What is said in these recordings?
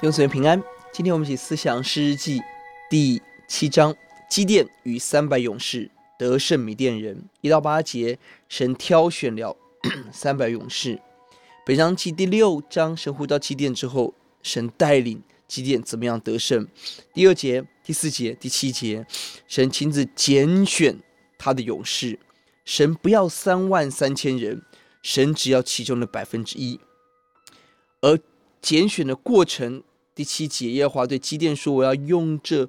愿所愿平安。今天我们一起思想诗日记第七章，基甸与三百勇士得胜米甸人。一到八节，神挑选了 三百勇士。本章记第六章，神呼召基甸之后，神带领基甸怎么样得胜。第二节、第四节、第七节，神亲自拣选他的勇士。神不要三万三千人，神只要其中的百分之一。而拣选的过程，第七节，耶和华对基甸说：“我要用这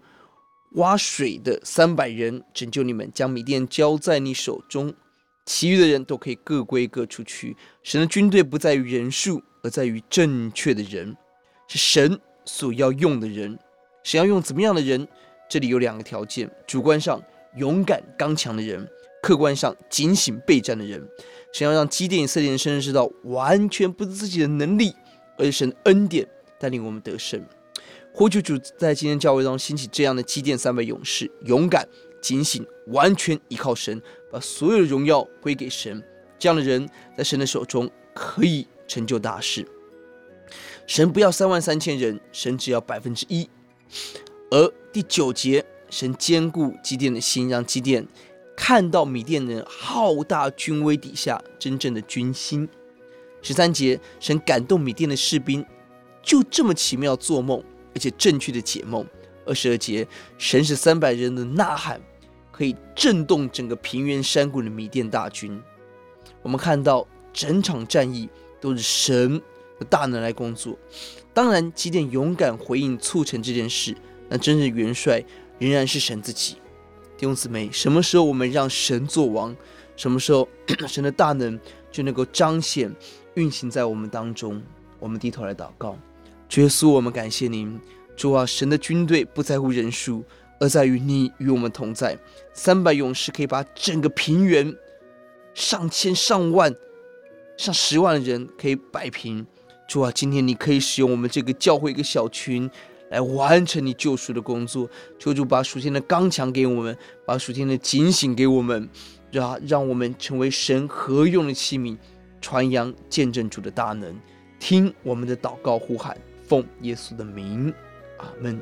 挖水的三百人拯救你们，将米甸交在你手中，其余的人都可以各归各处去。神的军队不在于人数，而在于正确的人，是神所要用的人。神要用怎么样的人？这里有两个条件：主观上勇敢刚强的人，客观上警醒备战的人。神要让基甸以色列人深深知道，完全不是自己的能力。”而是神恩典带领我们得胜，呼求主在今天教会中兴起这样的基甸三百勇士，勇敢、警醒，完全依靠神，把所有的荣耀归给神。这样的人在神的手中可以成就大事。神不要三万三千人，神只要百分之一。而第九节，神坚固基甸的心，让基甸看到米甸人浩大军威底下真正的军心。十三节，神感动米甸的士兵，就这么奇妙做梦，而且正确的解梦。二十二节，神使三百人的呐喊，可以震动整个平原山谷的米甸大军。我们看到整场战役都是神的大能来工作。当然，基甸勇敢回应促成这件事，那真正元帅仍然是神自己。弟兄姊妹，什么时候我们让神作王？什么时候 神的大能就能够彰显？运行在我们当中，我们低头来祷告。耶稣，我们感谢您。主啊，神的军队不在乎人数，而在于你与我们同在。三百勇士可以把整个平原上千上万、上十万的人可以摆平。主啊，今天你可以使用我们这个教会一个小群来完成你救赎的工作。求主把属天的刚强给我们，把属天的警醒给我们，让让我们成为神合用的器皿。传扬见证主的大能，听我们的祷告呼喊，奉耶稣的名，阿门。